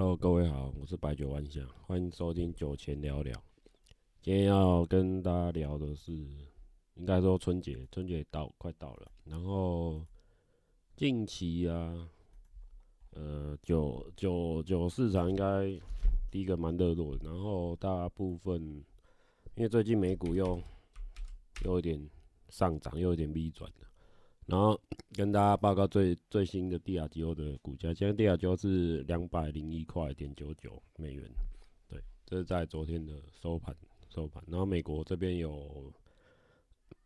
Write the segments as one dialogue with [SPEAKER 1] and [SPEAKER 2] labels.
[SPEAKER 1] Hello，各位好，我是白酒万象，欢迎收听酒前聊聊。今天要跟大家聊的是，应该说春节，春节到快到了，然后近期啊，呃，酒酒酒市场应该第一个蛮热络的，然后大部分因为最近美股又又有点上涨，又有点逆转的。然后跟大家报告最最新的帝亚吉欧的股价，现在帝亚吉欧是两百零一块点九九美元，对，这是在昨天的收盘收盘。然后美国这边有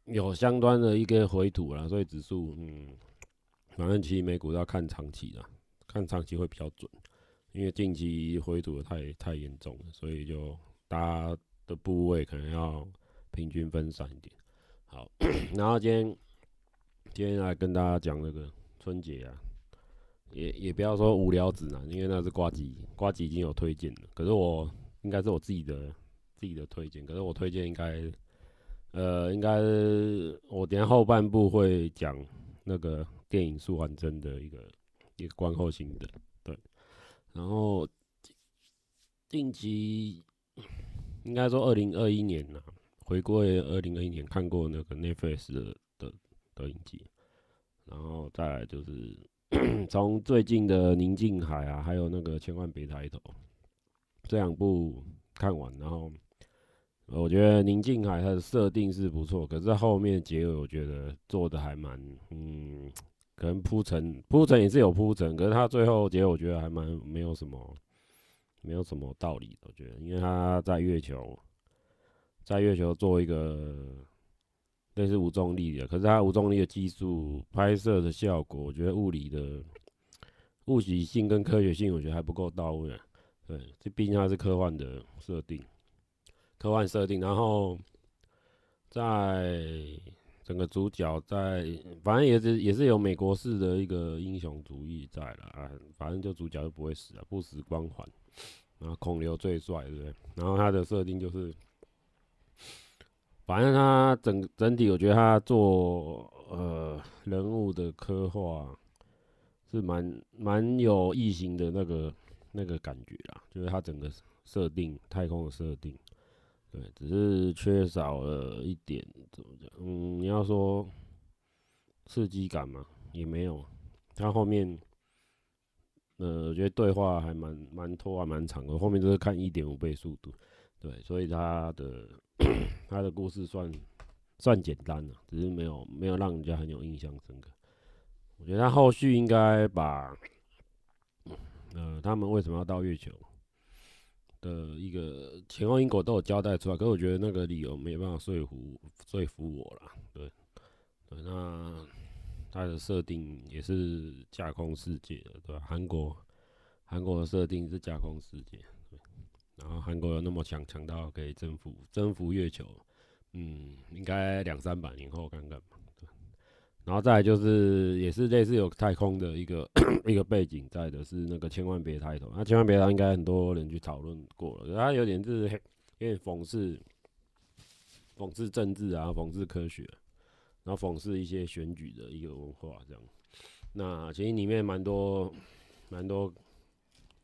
[SPEAKER 1] 有相关的一个回吐啦，所以指数嗯，反正其实美股要看长期啦，看长期会比较准，因为近期回吐的太太严重了，所以就大家的部位可能要平均分散一点。好，然后今天。今天来跟大家讲那个春节啊，也也不要说无聊指南，因为那是瓜吉，瓜吉已经有推荐了。可是我应该是我自己的自己的推荐，可是我推荐应该，呃，应该我等下后半部会讲那个电影《素还真》的一个一个观后心得，对。然后近期应该说二零二一年呐，回归二零二一年看过那个 Netflix 的。的影集，然后再来就是 从最近的《宁静海》啊，还有那个《千万别抬头》这两部看完，然后我觉得《宁静海》它的设定是不错，可是后面结尾我觉得做的还蛮，嗯，可能铺陈铺陈也是有铺陈，可是它最后结尾我觉得还蛮没有什么，没有什么道理，我觉得，因为他在月球，在月球做一个。类似无重力的，可是它无重力的技术、拍摄的效果，我觉得物理的物理性跟科学性，我觉得还不够到位。对，这毕竟它是科幻的设定，科幻设定。然后在整个主角在，反正也是也是有美国式的一个英雄主义在了啊。反正就主角就不会死啊，不死光环。然后孔刘最帅，对不对？然后它的设定就是。反正他整整体，我觉得他做呃人物的刻画是蛮蛮有异形的那个那个感觉啦，就是他整个设定太空的设定，对，只是缺少了一点怎么讲？嗯，你要说刺激感嘛，也没有。他后面呃，我觉得对话还蛮蛮拖还蛮长的，后面都是看一点五倍速度，对，所以他的。他的故事算算简单了，只是没有没有让人家很有印象深刻。我觉得他后续应该把，呃，他们为什么要到月球的一个前后因果都有交代出来，可是我觉得那个理由没有办法说服说服我了。对，对，那他的设定也是架空世界的，对吧？韩国韩国的设定是架空世界。然后韩国有那么强，强到可以征服征服月球，嗯，应该两三百年后看看吧。对，然后再来就是也是类似有太空的一个 一个背景在的，是那个千万别抬头。那千万别抬头应该很多人去讨论过了，它有点就是有点讽刺讽刺政治啊，讽刺科学，然后讽刺一些选举的一个文化这样。那其实里面蛮多蛮多。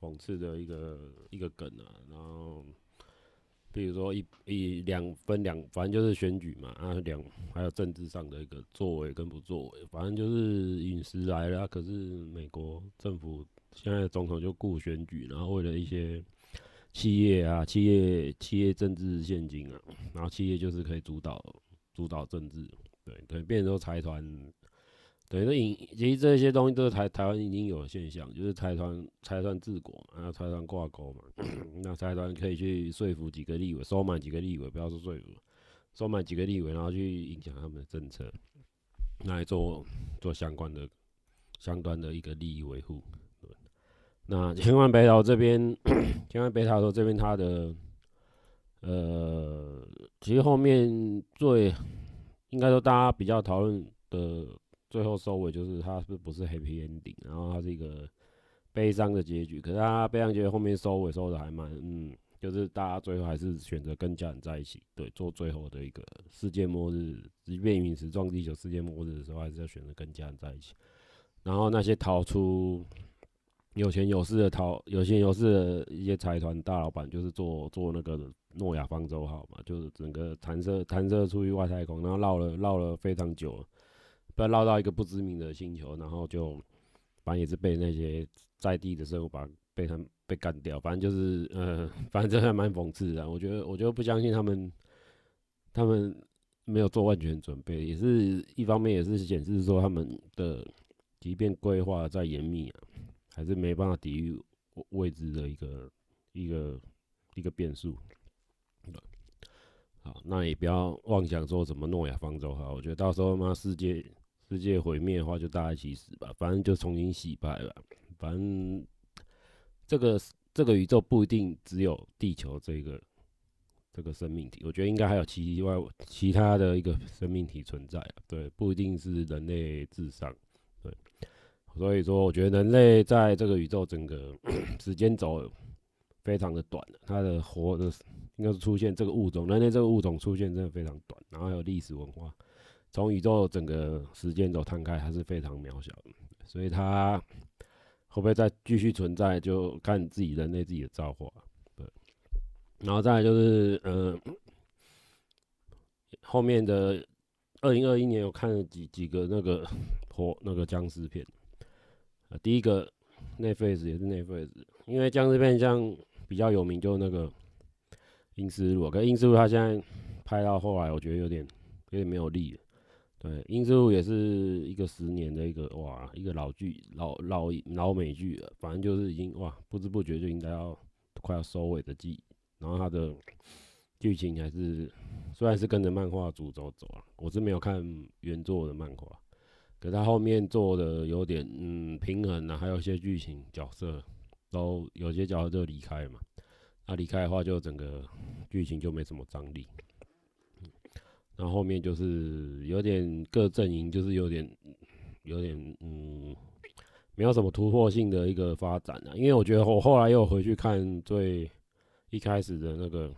[SPEAKER 1] 讽刺的一个一个梗啊，然后比如说一一两分两，反正就是选举嘛啊，两还有政治上的一个作为跟不作为，反正就是陨石来了，可是美国政府现在总统就顾选举，然后为了一些企业啊，企业企业政治献金啊，然后企业就是可以主导主导政治，对对，变成说财团。对，那影其实这些东西都是台台湾已经有的现象，就是财团财团治国嘛，然后财团挂钩嘛，那财团可以去说服几个立委，收买几个立委，不要说说服，收买几个立委，然后去影响他们的政策，来做做相关的相关的一个利益维护。那千万别抬头这边，千万别抬头这边，他的呃，其实后面最应该说大家比较讨论的。最后收尾就是他是不是 happy ending，然后他是一个悲伤的结局。可是他悲伤结局后面收尾收的还蛮，嗯，就是大家最后还是选择跟家人在一起，对，做最后的一个世界末日，即便陨石撞地球世界末日的时候，还是要选择跟家人在一起。然后那些逃出有钱有势的逃，有钱有势的一些财团大老板，就是做做那个诺亚方舟号嘛，就是整个弹射弹射出去外太空，然后绕了绕了非常久，要绕到一个不知名的星球，然后就反正也是被那些在地的生物把被他们被干掉，反正就是呃，反正还蛮讽刺的。我觉得我就不相信他们他们没有做万全准备，也是一方面也是显示说他们的即便规划再严密啊。还是没办法抵御未知的一个一个一个变数。好，那也不要妄想说什么诺亚方舟哈，我觉得到时候嘛，世界世界毁灭的话，就大家一起死吧，反正就重新洗牌吧。反正这个这个宇宙不一定只有地球这个这个生命体，我觉得应该还有其外其他的一个生命体存在啊。对，不一定是人类至上。对。所以说，我觉得人类在这个宇宙整个 时间轴非常的短，它的活的应该是出现这个物种，人类这个物种出现真的非常短，然后还有历史文化，从宇宙整个时间轴摊开还是非常渺小的，所以它会不会再继续存在，就看自己人类自己的造化。对，然后再来就是，嗯、呃，后面的二零二一年我看了几几个那个 活那个僵尸片。第一个 Netflix 也是 Netflix，因为僵尸片像比较有名，就那个《阴尸路》，可是《阴尸路》它现在拍到后来，我觉得有点有点没有力了。对，《阴尸路》也是一个十年的一个哇，一个老剧老老老美剧了，反正就是已经哇，不知不觉就应该要快要收尾的季，然后它的剧情还是虽然是跟着漫画主轴走啊，我是没有看原作的漫画。可他后面做的有点嗯平衡啊，还有一些剧情角色都有些角色就离开嘛，那离开的话就整个剧情就没什么张力。然后后面就是有点各阵营就是有点有点嗯没有什么突破性的一个发展啊，因为我觉得我后来又回去看最一开始的那个《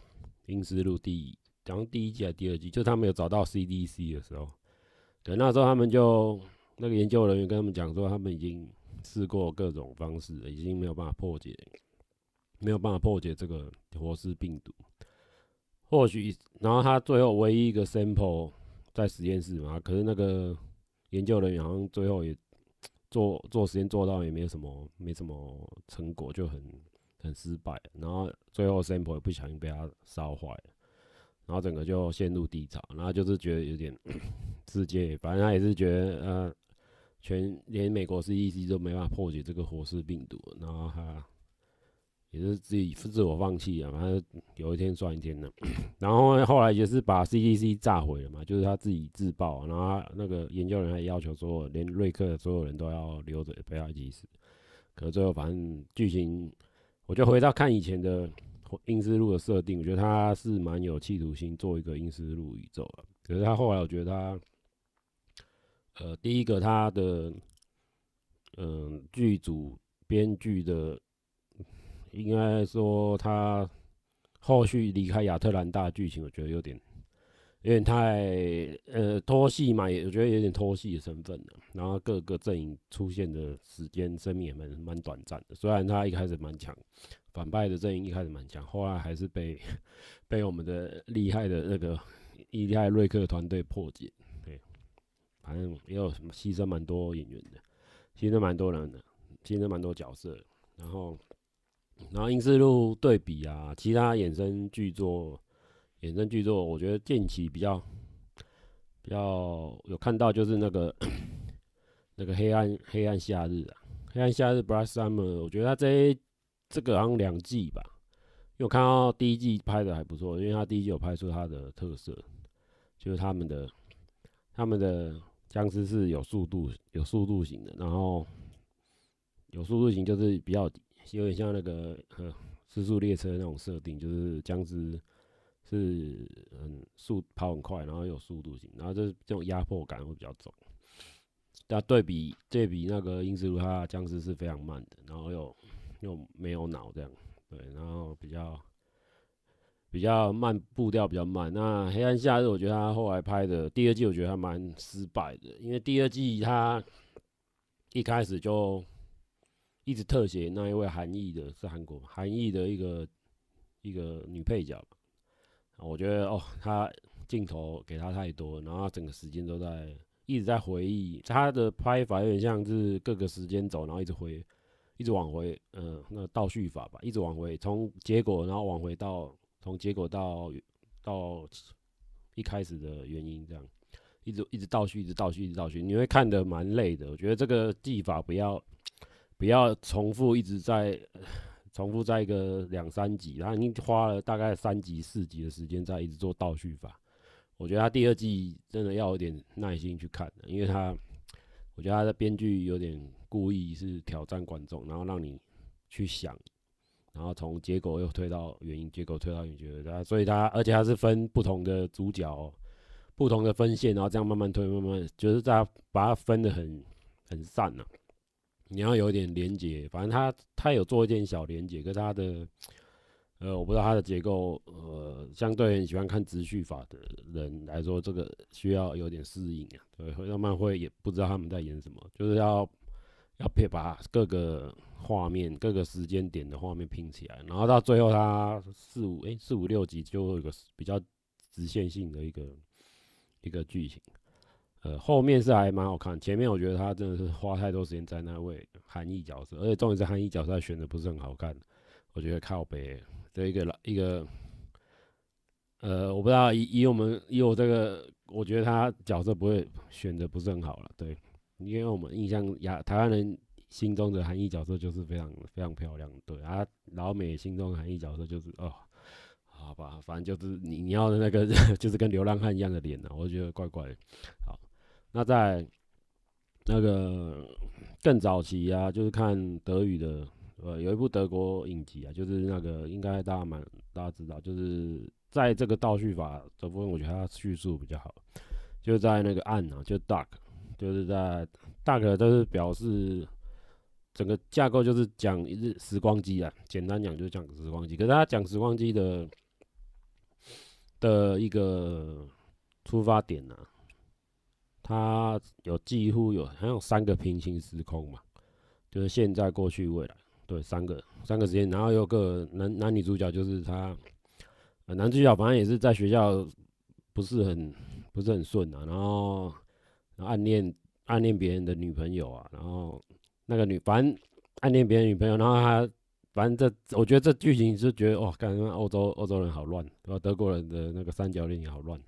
[SPEAKER 1] 英尸路》第一，讲第，一季还是第二季，就他们有找到 CDC 的时候。对，那时候他们就那个研究人员跟他们讲说，他们已经试过各种方式，已经没有办法破解，没有办法破解这个活尸病毒。或许，然后他最后唯一一个 sample 在实验室嘛，可是那个研究人员好像最后也做做实验做到也没什么没什么成果，就很很失败。然后最后 sample 也不小心被他烧坏了。然后整个就陷入低潮，然后就是觉得有点 世界，反正他也是觉得呃，全连美国 CDC 都没办法破解这个活尸病毒，然后他也是自己自我放弃啊，反正有一天算一天的。然后后来也是把 CDC 炸毁了嘛，就是他自己自爆，然后那个研究人还要求说，连瑞克的所有人都要留着陪他一起死。可是最后反正剧情，我就回到看以前的。英斯路的设定，我觉得他是蛮有企图心做一个英斯路宇宙啊。可是他后来，我觉得他，呃，第一个他的，嗯、剧组编剧的，应该说他后续离开亚特兰大剧情，我觉得有点有点太呃拖戏嘛，也我觉得有点拖戏的成分了。然后各个阵营出现的时间、生命也蛮蛮短暂的，虽然他一开始蛮强。反派的阵营一开始蛮强，后来还是被 被我们的厉害的那个厉害瑞克团队破解。对，反正也有什么牺牲蛮多演员的，牺牲蛮多人的，牺牲蛮多角色。然后，然后阴尸路对比啊，其他衍生剧作，衍生剧作，我觉得近期比较比较有看到就是那个那个黑暗黑暗夏日啊，黑暗夏日 Black Summer，我觉得他这。这个好像两季吧，因为我看到第一季拍的还不错，因为他第一季有拍出他的特色，就是他们的他们的僵尸是有速度有速度型的，然后有速度型就是比较有点像那个呃尸速列车那种设定，就是僵尸是嗯速跑很快，然后有速度型，然后就是这种压迫感会比较重。那对比对比那个阴尸路，它僵尸是非常慢的，然后又。又没有脑这样，对，然后比较比较慢，步调比较慢。那黑暗夏日，我觉得他后来拍的第二季，我觉得还蛮失败的，因为第二季他一开始就一直特写那一位韩裔的，是韩国韩裔的一个一个女配角。我觉得哦，他镜头给他太多，然后整个时间都在一直在回忆。他的拍法有点像是各个时间走，然后一直回，一直往回，嗯、那倒叙法吧，一直往回，从结果然后往回到从结果到到一开始的原因，这样一直一直倒叙，一直倒叙，一直倒叙，你会看得蛮累的。我觉得这个技法不要不要重复，一直在。重复在一个两三集，他已经花了大概三集四集的时间在一直做倒叙法。我觉得他第二季真的要有点耐心去看，因为他，我觉得他的编剧有点故意是挑战观众，然后让你去想，然后从结果又推到原因，结果推到你觉得，所以他而且他是分不同的主角，不同的分线，然后这样慢慢推，慢慢就是在把它分得很很散了。你要有点连结，反正他他有做一点小连结，可是他的呃，我不知道他的结构，呃，相对很喜欢看直叙法的人来说，这个需要有点适应啊。对，会慢慢会也不知道他们在演什么，就是要要配把各个画面、各个时间点的画面拼起来，然后到最后他四五哎四五六集就会有一个比较直线性的一个一个剧情。呃，后面是还蛮好看，前面我觉得他真的是花太多时间在那位韩裔角色，而且重点是韩裔角色选的不是很好看，我觉得靠北这一个老一个，呃，我不知道以以我们以我这个，我觉得他角色不会选的不是很好了，对，因为我们印象亚台湾人心中的韩裔角色就是非常非常漂亮，对啊，老美心中的韩裔角色就是哦，好吧，反正就是你你要的那个 就是跟流浪汉一样的脸呢，我觉得怪怪的，好。那在那个更早期啊，就是看德语的，呃，有一部德国影集啊，就是那个应该大家蛮大家知道，就是在这个倒叙法这部分，我觉得它叙述比较好，就在那个暗啊，就 dark，就是在 dark 都是表示整个架构就是讲一日时光机啊，简单讲就是讲时光机，可是他讲时光机的的一个出发点呢、啊。它有几乎有还有三个平行时空嘛，就是现在、过去、未来，对，三个三个时间，然后有个男男女主角，就是他，男主角反正也是在学校不是很不是很顺啊，然后暗恋暗恋别人的女朋友啊，然后那个女反正暗恋别人女朋友，然后他反正这我觉得这剧情是觉得哇，感觉欧洲欧洲人好乱，对吧？德国人的那个三角恋也好乱，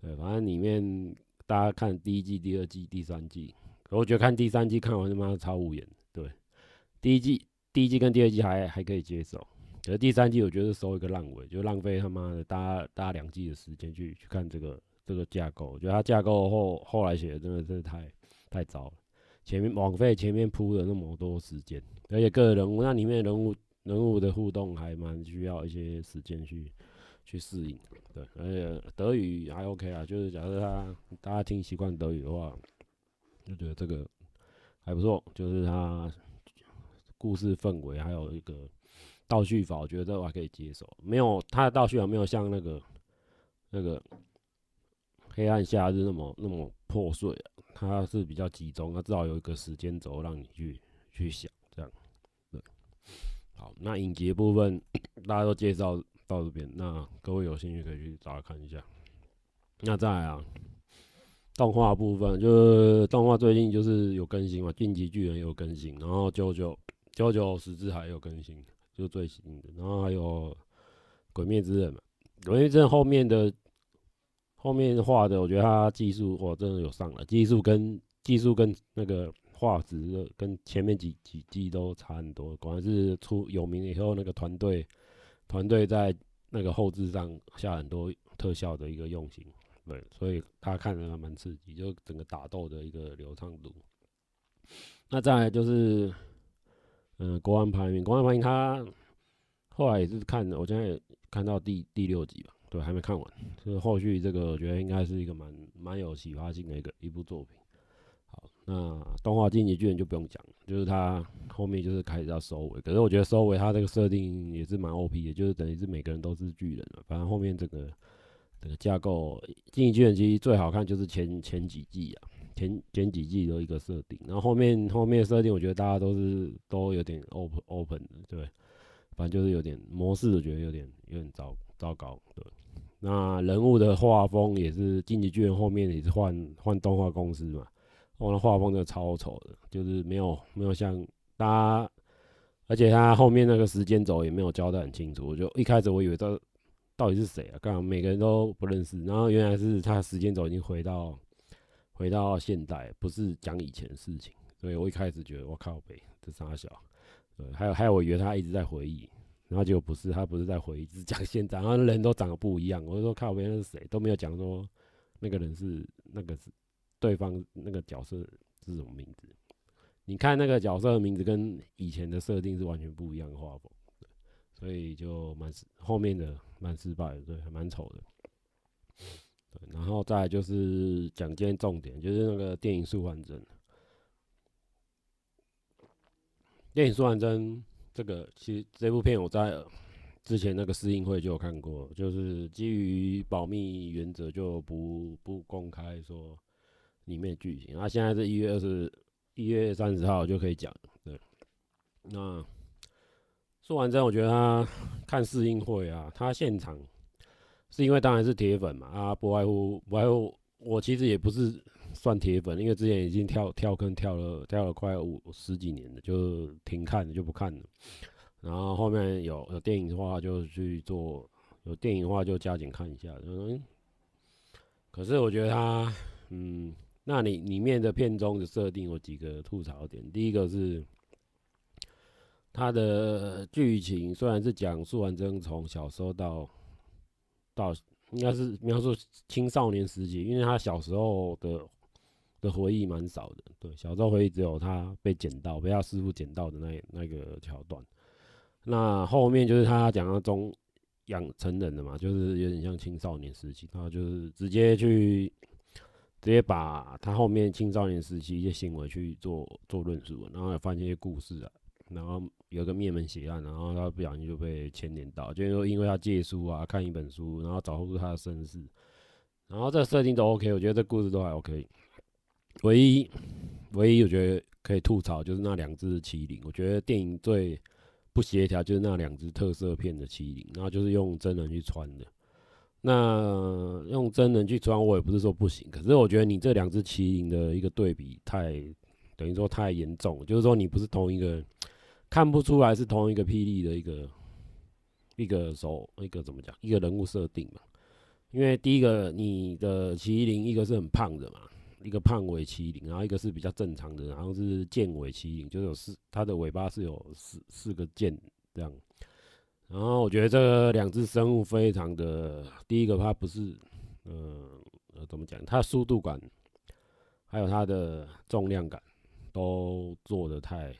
[SPEAKER 1] 对，反正里面。大家看第一季、第二季、第三季，我觉得看第三季看完他妈超无言。对，第一季、第一季跟第二季还还可以接受，可是第三季我觉得收一个烂尾，就浪费他妈的搭搭两季的时间去去看这个这个架构。我觉得他架构后后来写的真的是太太糟了，前面枉费前面铺了那么多时间，而且个人物那里面人物人物的互动还蛮需要一些时间去。去适应，对，而且德语还 OK 啊，就是假设他大家听习惯德语的话，就觉得这个还不错，就是他故事氛围还有一个倒叙法，我觉得这个还可以接受。没有他的倒叙法没有像那个那个黑暗夏日那么那么破碎啊，他是比较集中，他至少有一个时间轴让你去去想这样。对，好，那影集部分 大家都介绍。到这边，那各位有兴趣可以去找来看一下。那再来啊，动画部分就是动画最近就是有更新嘛，《进击巨人》有更新，然后《九九九九十字海》有更新，就最新的。然后还有《鬼灭之刃》嘛，《鬼灭之刃》后面的后面画的，我觉得它技术哇真的有上来，技术跟技术跟那个画质跟前面几几季都差很多。果然是出有名以后那个团队。团队在那个后置上下很多特效的一个用心，对，所以他看着还蛮刺激，就整个打斗的一个流畅度。那再来就是，嗯、国安排名，国安排名他后来也是看的，我现在也看到第第六集吧，对，还没看完，就是后续这个我觉得应该是一个蛮蛮有启发性的一个一部作品。那动画进击巨人就不用讲，就是他后面就是开始要收尾，可是我觉得收尾他这个设定也是蛮 OP 的，就是等于是每个人都是巨人了。反正后面这个这个架构进击巨人其实最好看就是前前几季啊，前前几季的一个设定，然后后面后面设定，我觉得大家都是都有点 open open 的，对，反正就是有点模式，我觉得有点有点糟糟糕，对。那人物的画风也是《进击巨人》后面也是换换动画公司嘛，我的画风真的超丑的，就是没有没有像大家，而且他后面那个时间轴也没有交代很清楚，我就一开始我以为这到底是谁啊？刚好每个人都不认识，然后原来是他时间轴已经回到回到现代，不是讲以前的事情，所以我一开始觉得我靠北，这傻小，对，还有还有我以为他一直在回忆。然后结果不是，他不是在回忆，只讲现在，然后人都长得不一样。我就说靠边是谁，都没有讲说那个人是那个是对方那个角色是什么名字。你看那个角色的名字跟以前的设定是完全不一样的画风，所以就蛮失后面的蛮失败的，对，还蛮丑的。对，然后再就是讲今天重点，就是那个电影《素还真》。电影《素还真》。这个其实这部片我在之前那个试映会就有看过，就是基于保密原则就不不公开说里面剧情。啊，现在是一月二十一月三十号就可以讲。对，那说完之后，我觉得他看试映会啊，他现场是因为当然是铁粉嘛，啊，不外乎不外乎我其实也不是。算铁粉，因为之前已经跳跳坑跳了跳了快五十几年了，就停看了就不看了。然后后面有有电影的话就去做，有电影的话就加紧看一下。嗯，可是我觉得他，嗯，那你里面的片中的设定有几个吐槽点。第一个是他的剧情虽然是讲述完真从小时候到到应该是描述青少年时期，因为他小时候的。的回忆蛮少的，对，小时候回忆只有他被捡到，被他师傅捡到的那那个桥段。那后面就是他讲到中养成人的嘛，就是有点像青少年时期，他就是直接去直接把他后面青少年时期一些行为去做做论述，然后发现一些故事啊，然后有个灭门血案，然后他不小心就被牵连到，就是说因为他借书啊，看一本书，然后找出他的身世，然后这设定都 OK，我觉得这故事都还 OK。唯一，唯一我觉得可以吐槽就是那两只麒麟。我觉得电影最不协调就是那两只特色片的麒麟，然后就是用真人去穿的。那用真人去装，我也不是说不行，可是我觉得你这两只麒麟的一个对比太，等于说太严重，就是说你不是同一个，看不出来是同一个霹雳的一个一个手，一个怎么讲，一个人物设定嘛。因为第一个你的麒麟，一个是很胖的嘛。一个胖尾麒麟，然后一个是比较正常的，然后是剑尾麒麟，就是有四，它的尾巴是有四四个剑这样。然后我觉得这两只生物非常的，第一个它不是，呃呃怎么讲，它的速度感，还有它的重量感都做的太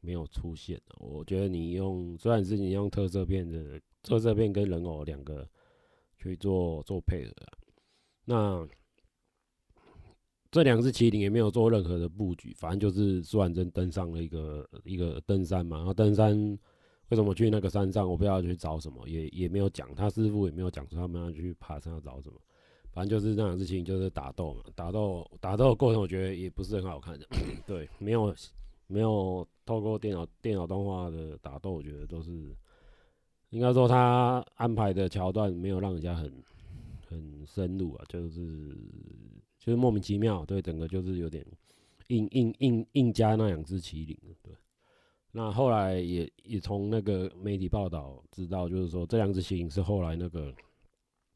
[SPEAKER 1] 没有出现。我觉得你用，虽然是你用特色片的特色片跟人偶两个去做做配合，那。这两只麒麟也没有做任何的布局，反正就是素还真登上了一个一个登山嘛。然后登山为什么去那个山上？我不知道去找什么，也也没有讲，他师傅也没有讲说他们要去爬山要找什么。反正就是那两事情就是打斗嘛，打斗打斗的过程我觉得也不是很好看的。对，没有没有透过电脑电脑动画的打斗，我觉得都是应该说他安排的桥段没有让人家很很深入啊，就是。就是莫名其妙，对，整个就是有点硬硬硬硬加那两只麒麟，对。那后来也也从那个媒体报道知道，就是说这两只麒麟是后来那个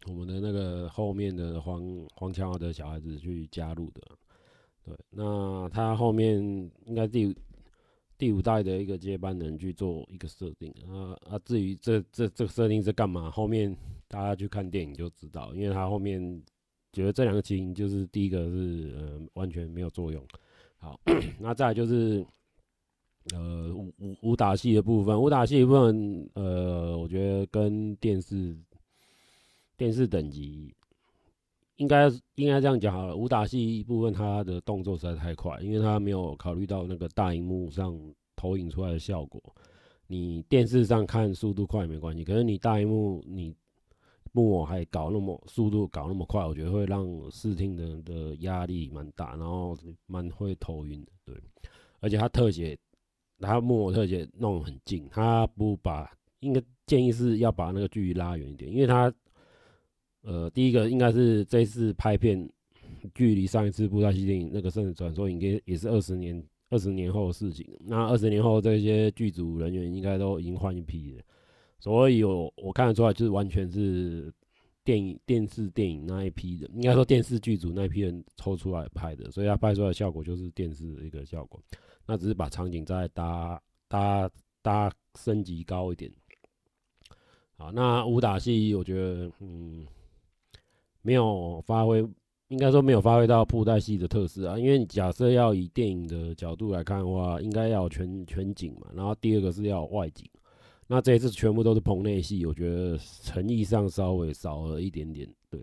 [SPEAKER 1] 我们的那个后面的黄黄强的小孩子去加入的，对。那他后面应该第第五代的一个接班人去做一个设定啊啊，至于这这这个设定是干嘛，后面大家去看电影就知道，因为他后面。觉得这两个基因就是第一个是呃完全没有作用。好，那再就是呃武武武打戏的部分，武打戏部分呃，我觉得跟电视电视等级应该应该这样讲好了。武打戏部分它的动作实在太快，因为它没有考虑到那个大荧幕上投影出来的效果。你电视上看速度快没关系，可是你大荧幕你。幕偶还搞那么速度搞那么快，我觉得会让视听的的压力蛮大，然后蛮会头晕的。对，而且它特写，他木偶特写弄很近，他不把，应该建议是要把那个距离拉远一点，因为他，呃，第一个应该是这次拍片距离上一次布袋戏电影那个《圣传说》应该也是二十年。二十年后的事情，那二十年后这些剧组人员应该都已经换一批了，所以我我看得出来，就是完全是电影、电视、电影那一批的，应该说电视剧组那一批人抽出来拍的，所以他拍出来的效果就是电视的一个效果，那只是把场景再搭搭搭升级高一点。好，那武打戏我觉得嗯没有发挥。应该说没有发挥到布袋戏的特色啊，因为你假设要以电影的角度来看的话，应该要全全景嘛，然后第二个是要外景，那这一次全部都是棚内戏，我觉得诚意上稍微少了一点点。对，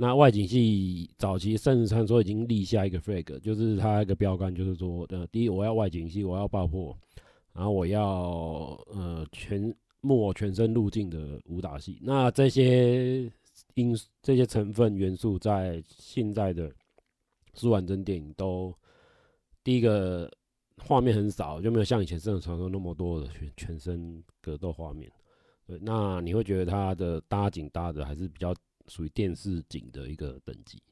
[SPEAKER 1] 那外景戏早期《甚至传说》已经立下一个 flag，就是它一个标杆，就是说，呃，第一我要外景戏，我要爆破，然后我要呃全木偶全身入镜的武打戏，那这些。因这些成分元素在现在的苏婉珍电影都，第一个画面很少，就没有像以前《圣子传说》那么多的全全身格斗画面。对，那你会觉得它的搭景搭的还是比较属于电视景的一个等级，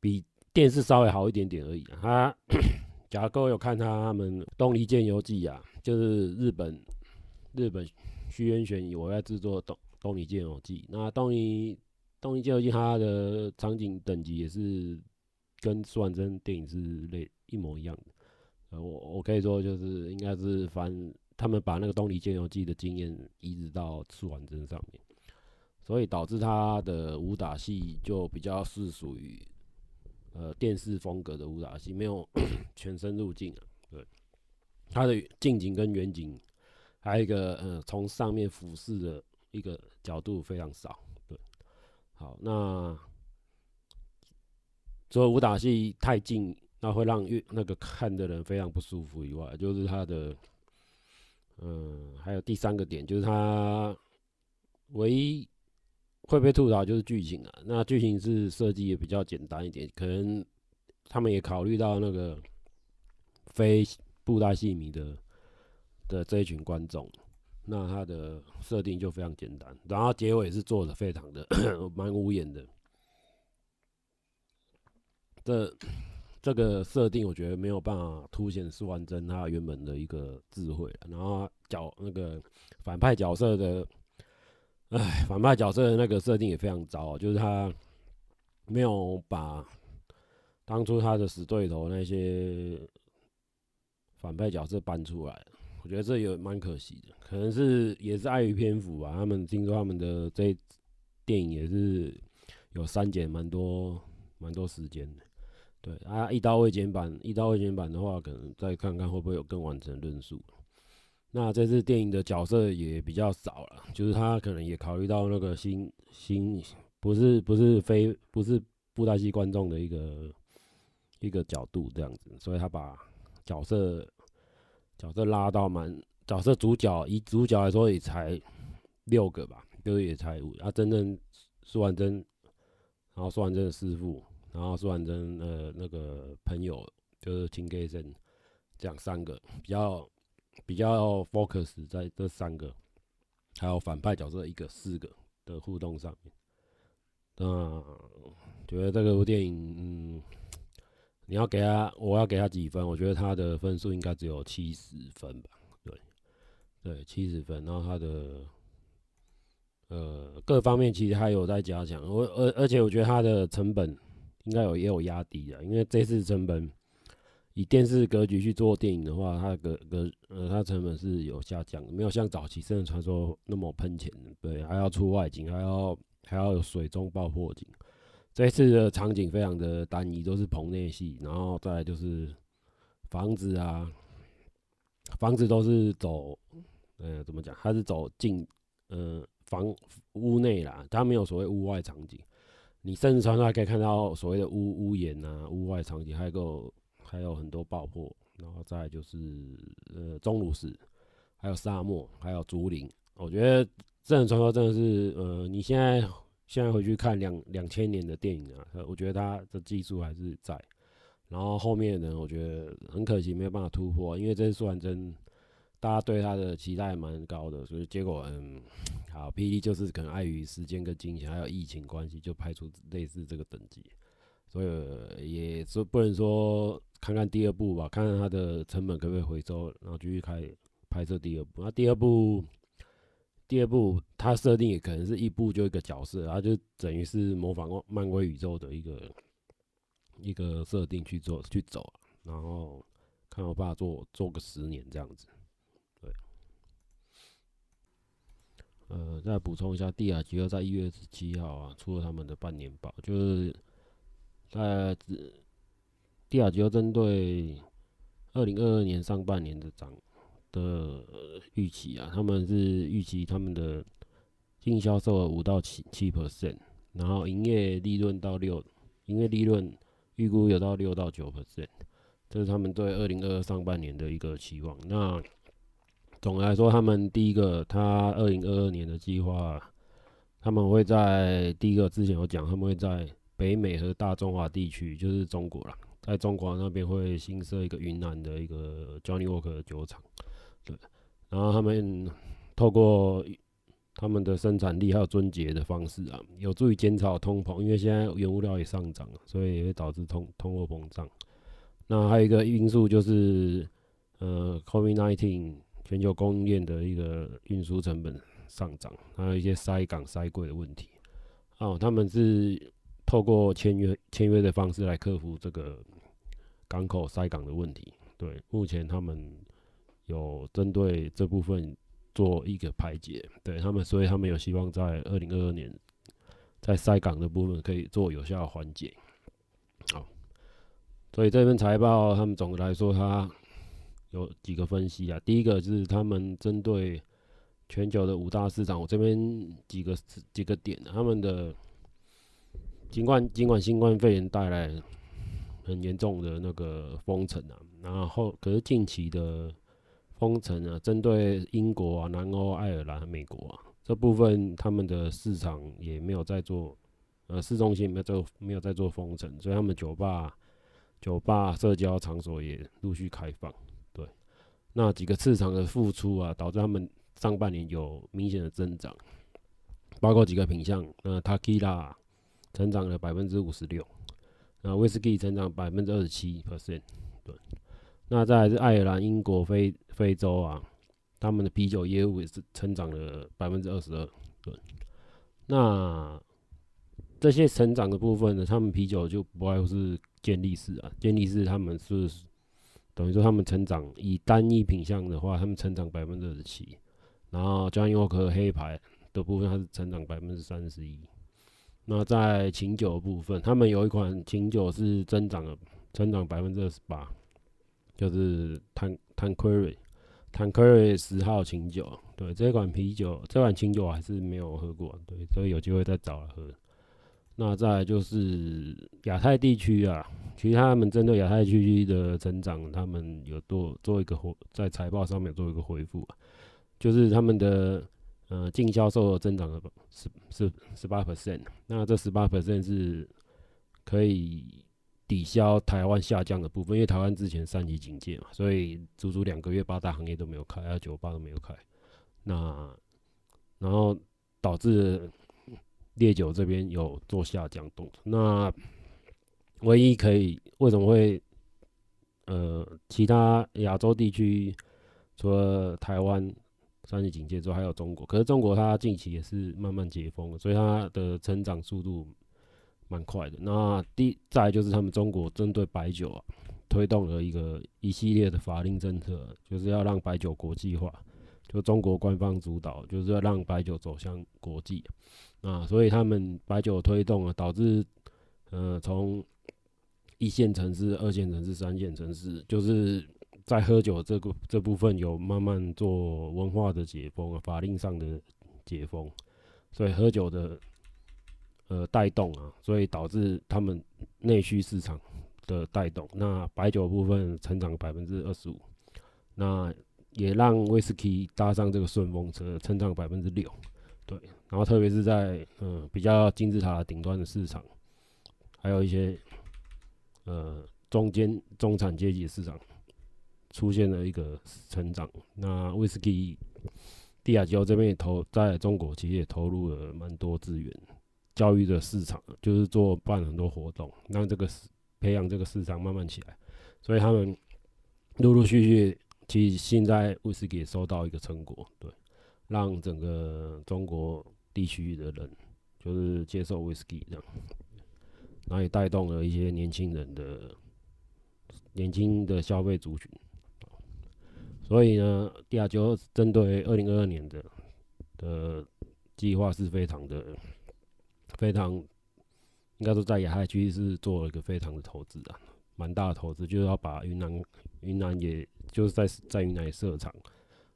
[SPEAKER 1] 比电视稍微好一点点而已。他，假如各位有看他们《东离剑游记》啊，就是日本日本虚渊玄我在制作东东离剑游记，那东离。东离剑游记它的场景等级也是跟舒婉珍电影是类一模一样的，呃，我我可以说就是应该是反他们把那个东离剑游记的经验移植到舒婉珍上面，所以导致他的武打戏就比较是属于呃电视风格的武打戏，没有 全身入镜啊，对，他的近景跟远景还有一个呃从上面俯视的一个角度非常少。对好，那除了武打戏太近，那会让越那个看的人非常不舒服以外，就是他的，嗯，还有第三个点，就是他唯一会被吐槽就是剧情啊。那剧情是设计也比较简单一点，可能他们也考虑到那个非布袋戏迷的的这一群观众。那他的设定就非常简单，然后结尾是做的非常的 蛮无言的。这这个设定我觉得没有办法凸显舒婉珍他原本的一个智慧。然后角那个反派角色的，哎，反派角色的那个设定也非常糟，就是他没有把当初他的死对头那些反派角色搬出来。我觉得这有蛮可惜的，可能是也是碍于篇幅吧。他们听说他们的这电影也是有删减蛮多蛮多时间的。对啊，一刀未剪版，一刀未剪版的话，可能再看看会不会有更完整的论述。那这次电影的角色也比较少了，就是他可能也考虑到那个新新不是不是非不是布袋戏观众的一个一个角度这样子，所以他把角色。角色拉到满，角色主角以主角来说也才六个吧，就是也才五。啊，真正舒婉珍，然后舒婉珍的师傅，然后舒婉珍呃那个朋友就是秦凯生，这样三个比较比较 focus 在这三个，还有反派角色一个四个的互动上面。那觉得这个部电影，嗯。你要给他，我要给他几分？我觉得他的分数应该只有七十分吧。对，对，七十分。然后他的呃各方面其实还有在加强。我而而且我觉得他的成本应该有也有压低的，因为这次成本以电视格局去做电影的话，它的格呃它成本是有下降，没有像早期《圣人传说》那么喷钱。对，还要出外景，还要还要有水中爆破景。这一次的场景非常的单一，都是棚内戏，然后再来就是房子啊，房子都是走，呃，怎么讲？它是走进，呃，房屋内啦，它没有所谓屋外场景。你甚至常常还可以看到所谓的屋屋檐啊，屋外场景，还有个还有很多爆破，然后再就是呃钟乳石，还有沙漠，还有竹林，我觉得《真人传说》真的是，呃，你现在现在回去看两两千年的电影啊，我觉得它的技术还是在。然后后面呢，我觉得很可惜没有办法突破，因为这次苏完真大家对他的期待蛮高的，所以结果嗯，好，PD 就是可能碍于时间跟金钱还有疫情关系，就拍出类似这个等级，所以也说不能说看看第二部吧，看看它的成本可不可以回收，然后继续开拍摄第二部。那第二部。第二部，它设定也可能是一部就一个角色，它就等于是模仿漫威宇宙的一个一个设定去做去走，然后看我爸做做个十年这样子，对。呃，再补充一下，蒂亚吉尔在一月十七号啊出了他们的半年报，就是在蒂亚吉尔针对二零二二年上半年的涨。的预期啊，他们是预期他们的净销售额五到七七 percent，然后营业利润到六，营业利润预估有到六到九 percent，这是他们对二零二二上半年的一个期望。那总的来说，他们第一个，他二零二二年的计划，他们会在第一个之前有讲，他们会在北美和大中华地区，就是中国啦，在中国那边会新设一个云南的一个 Johnny Walker 的酒厂。对，然后他们透过他们的生产力还有撙节的方式啊，有助于减少通膨，因为现在原物料也上涨了，所以也会导致通通货膨胀。那还有一个因素就是，呃，COVID-19 全球供应链的一个运输成本上涨，还有一些塞港塞柜的问题。哦，他们是透过签约签约的方式来克服这个港口塞港的问题。对，目前他们。有针对这部分做一个排解，对他们，所以他们有希望在二零二二年在塞港的部分可以做有效缓解。好，所以这份财报他们总的来说，它有几个分析啊。第一个就是他们针对全球的五大市场，我这边几个几个点，他们的尽管尽管新冠肺炎带来很严重的那个封城啊，然后可是近期的。封城啊，针对英国啊、南欧、爱尔兰、美国啊这部分，他们的市场也没有在做，呃，市中心没有做，没有在做封城，所以他们酒吧、酒吧、社交场所也陆续开放。对，那几个市场的复出啊，导致他们上半年有明显的增长，包括几个品项，那 t a k i l a 成长了百分之五十六，那威士忌成长百分之二十七 percent，对。那再是爱尔兰、英国、非非洲啊，他们的啤酒业务也是成长了百分之二十二。对，那这些成长的部分呢，他们啤酒就不外乎是健力士啊，健力士他们是等于说他们成长以单一品项的话，他们成长百分之二十七。然后 john york 黑牌的部分，它是成长百分之三十一。那在琴酒的部分，他们有一款琴酒是增长了，增长百分之二十八。就是坦坦奎瑞，坦奎瑞十号琴酒，对，这款啤酒，这款琴酒我还是没有喝过，对，所以有机会再找来喝。那再就是亚太地区啊，其实他们针对亚太地区的成长，他们有做做一个回，在财报上面做一个回复啊，就是他们的呃净销售额增长了十十十八 percent，那这十八 percent 是可以。抵消台湾下降的部分，因为台湾之前三级警戒嘛，所以足足两个月八大行业都没有开，还有酒吧都没有开。那然后导致烈酒这边有做下降动作。那唯一可以为什么会呃其他亚洲地区除了台湾三级警戒之外，还有中国，可是中国它近期也是慢慢解封了，所以它的成长速度。蛮快的。那第再来就是他们中国针对白酒啊，推动了一个一系列的法令政策，就是要让白酒国际化，就中国官方主导，就是要让白酒走向国际。啊，所以他们白酒推动啊，导致呃从一线城市、二线城市、三线城市，就是在喝酒这个这部分有慢慢做文化的解封啊，法令上的解封，所以喝酒的。呃，带动啊，所以导致他们内需市场的带动。那白酒部分成长百分之二十五，那也让威士忌搭上这个顺风车，成长百分之六。对，然后特别是在嗯比较金字塔顶端的市场，还有一些呃中间中产阶级的市场，出现了一个成长。那威士忌帝亚吉欧这边也投在中国，其实也投入了蛮多资源，教育的市场就是做办很多活动，让这个培养这个市场慢慢起来。所以他们陆陆续续，其实现在威士忌也收到一个成果，对。让整个中国地区的人就是接受威士忌这样，然后也带动了一些年轻人的年轻的消费族群。所以呢，帝亚吉欧针对二零二二年的的计划是非常的非常，应该说在亚太区是做了一个非常的投资啊，蛮大的投资，就是要把云南云南也就是在在云南设厂。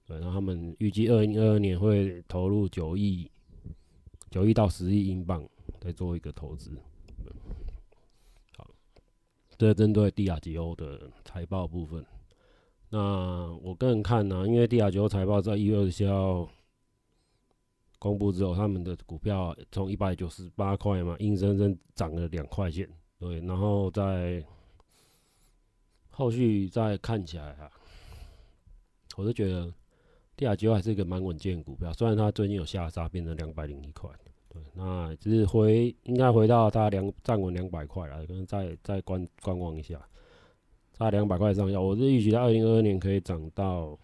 [SPEAKER 1] 对，然后他们预计二零二二年会投入九亿、九亿到十亿英镑来做一个投资。好，这针对帝亚吉欧的财报部分。那我个人看呢、因为帝亚吉欧财报在一月二十七号公布之后，他们的股票从一百九十八块嘛，硬生生涨了两块钱。对，然后在后续再看起来啊，我就觉得。帝亚吉欧还是一个蛮稳健的股票，虽然它最近有下杀，变成两百零一块，对，那只是回应该回到它两站稳两百块了，可能再再观观望一下，在两百块上下，我是预期在二零二二年可以涨到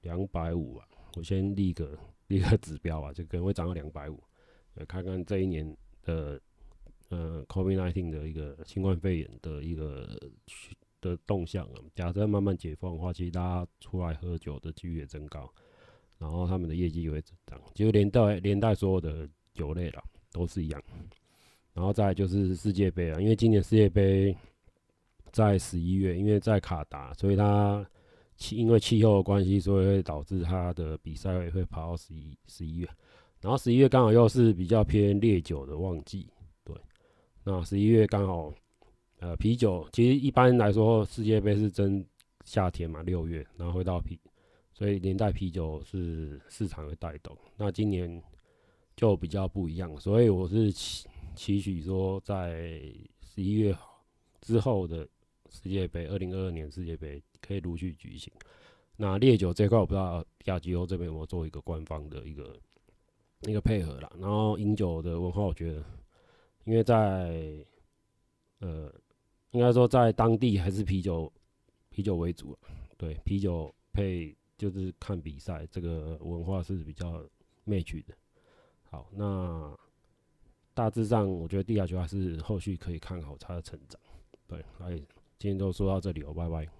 [SPEAKER 1] 两百五啊，我先立个 立个指标啊，就可能会涨到两百五，看看这一年的呃，COVID nineteen 的一个新冠肺炎的一个的动向啊，假设慢慢解封的话，其实大家出来喝酒的几率也增高。然后他们的业绩也会增长，就连带连带所有的酒类啦都是一样。然后再就是世界杯啊，因为今年世界杯在十一月，因为在卡达，所以它气因为气候的关系，所以会导致它的比赛会跑到十一十一月。然后十一月刚好又是比较偏烈酒的旺季，对。那十一月刚好呃啤酒，其实一般来说世界杯是真夏天嘛，六月，然后会到啤。所以连带啤酒是市场会带动，那今年就比较不一样，所以我是期期许说，在十一月之后的世界杯，二零二二年世界杯可以陆续举行。那烈酒这块我不知道亚吉欧这边有没有做一个官方的一个一个配合啦。然后饮酒的文化，我觉得因为在呃，应该说在当地还是啤酒啤酒为主，对，啤酒配。就是看比赛，这个文化是比较灭绝的。好，那大致上我觉得帝亚吉欧还是后续可以看好它的成长。对，哎，今天就说到这里哦，拜拜。